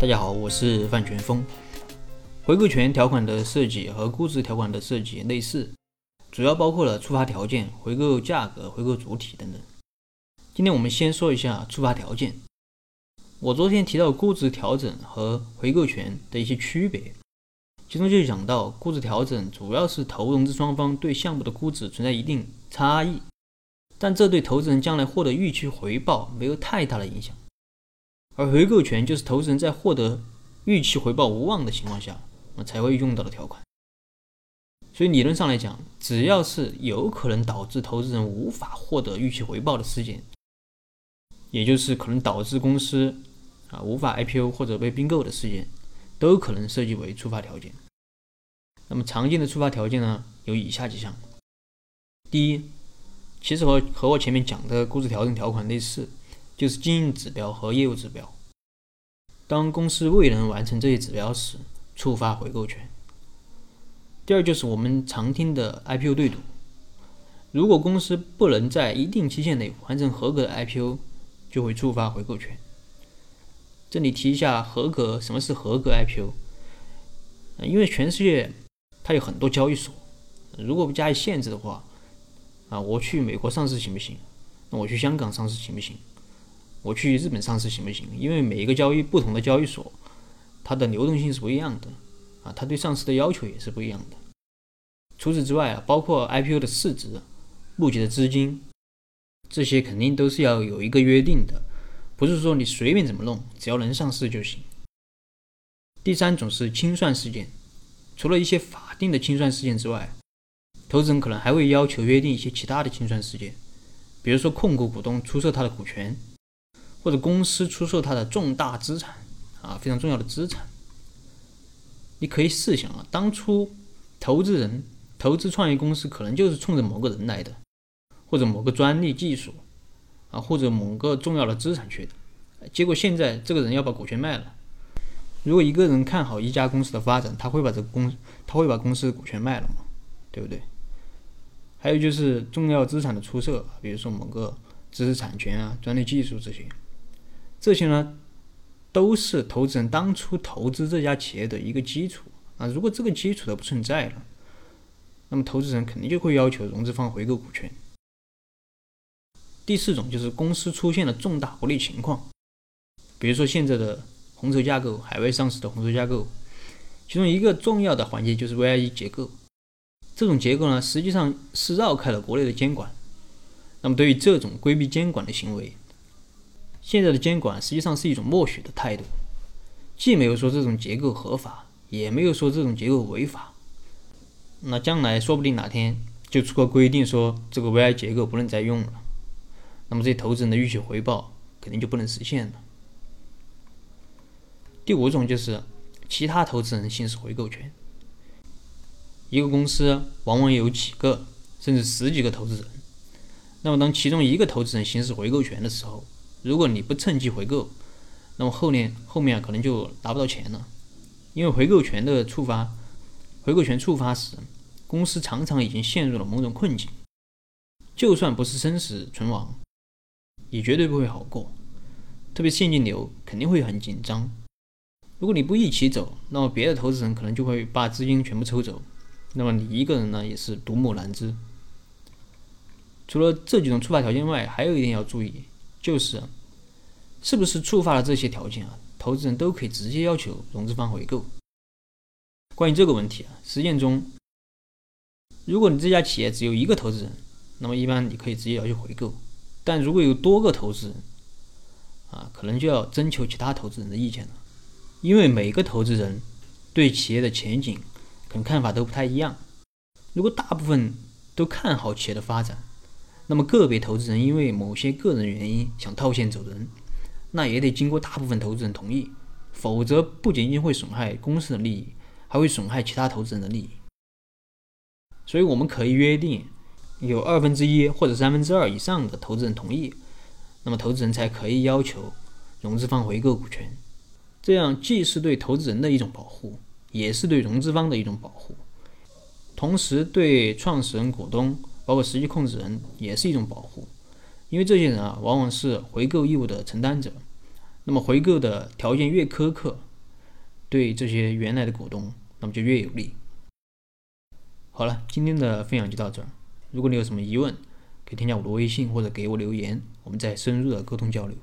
大家好，我是范全峰。回购权条款的设计和估值条款的设计类似，主要包括了触发条件、回购价格、回购主体等等。今天我们先说一下触发条件。我昨天提到估值调整和回购权的一些区别，其中就讲到估值调整主要是投融资双方对项目的估值存在一定差异，但这对投资人将来获得预期回报没有太大的影响。而回购权就是投资人在获得预期回报无望的情况下，那才会用到的条款。所以理论上来讲，只要是有可能导致投资人无法获得预期回报的事件，也就是可能导致公司啊无法 IPO 或者被并购的事件，都可能设计为触发条件。那么常见的触发条件呢，有以下几项。第一，其实和和我前面讲的估值调整条款类似。就是经营指标和业务指标。当公司未能完成这些指标时，触发回购权。第二就是我们常听的 IPO 对赌，如果公司不能在一定期限内完成合格的 IPO，就会触发回购权。这里提一下合格，什么是合格 IPO？因为全世界它有很多交易所，如果不加以限制的话，啊，我去美国上市行不行？那我去香港上市行不行？我去日本上市行不行？因为每一个交易不同的交易所，它的流动性是不一样的啊，它对上市的要求也是不一样的。除此之外啊，包括 IPO 的市值、募集的资金，这些肯定都是要有一个约定的，不是说你随便怎么弄，只要能上市就行。第三种是清算事件，除了一些法定的清算事件之外，投资人可能还会要求约定一些其他的清算事件，比如说控股股东出售他的股权。或者公司出售它的重大资产啊，非常重要的资产。你可以试想啊，当初投资人投资创业公司，可能就是冲着某个人来的，或者某个专利技术啊，或者某个重要的资产去的。结果现在这个人要把股权卖了。如果一个人看好一家公司的发展，他会把这个公他会把公司的股权卖了吗？对不对？还有就是重要资产的出售，比如说某个知识产权啊、专利技术这些。这些呢，都是投资人当初投资这家企业的一个基础啊。如果这个基础都不存在了，那么投资人肯定就会要求融资方回购股权。第四种就是公司出现了重大不利情况，比如说现在的红筹架构、海外上市的红筹架构，其中一个重要的环节就是 VIE 结构。这种结构呢，实际上是绕开了国内的监管。那么对于这种规避监管的行为，现在的监管实际上是一种默许的态度，既没有说这种结构合法，也没有说这种结构违法。那将来说不定哪天就出个规定说这个 VI 结构不能再用了，那么这些投资人的预期回报肯定就不能实现了。第五种就是其他投资人行使回购权。一个公司往往有几个甚至十几个投资人，那么当其中一个投资人行使回购权的时候，如果你不趁机回购，那么后面后面可能就拿不到钱了，因为回购权的触发，回购权触发时，公司常常已经陷入了某种困境，就算不是生死存亡，也绝对不会好过，特别现金流肯定会很紧张。如果你不一起走，那么别的投资人可能就会把资金全部抽走，那么你一个人呢也是独木难支。除了这几种触发条件外，还有一点要注意。就是，是不是触发了这些条件啊？投资人都可以直接要求融资方回购。关于这个问题啊，实践中，如果你这家企业只有一个投资人，那么一般你可以直接要求回购；但如果有多个投资人，啊，可能就要征求其他投资人的意见了，因为每个投资人对企业的前景可能看法都不太一样。如果大部分都看好企业的发展，那么个别投资人因为某些个人原因想套现走人，那也得经过大部分投资人同意，否则不仅仅会损害公司的利益，还会损害其他投资人的利益。所以我们可以约定，有二分之一或者三分之二以上的投资人同意，那么投资人才可以要求融资方回购股权。这样既是对投资人的一种保护，也是对融资方的一种保护，同时对创始人、股东。包括实际控制人也是一种保护，因为这些人啊，往往是回购义务的承担者。那么回购的条件越苛刻，对这些原来的股东，那么就越有利。好了，今天的分享就到这儿。如果你有什么疑问，可以添加我的微信或者给我留言，我们再深入的沟通交流。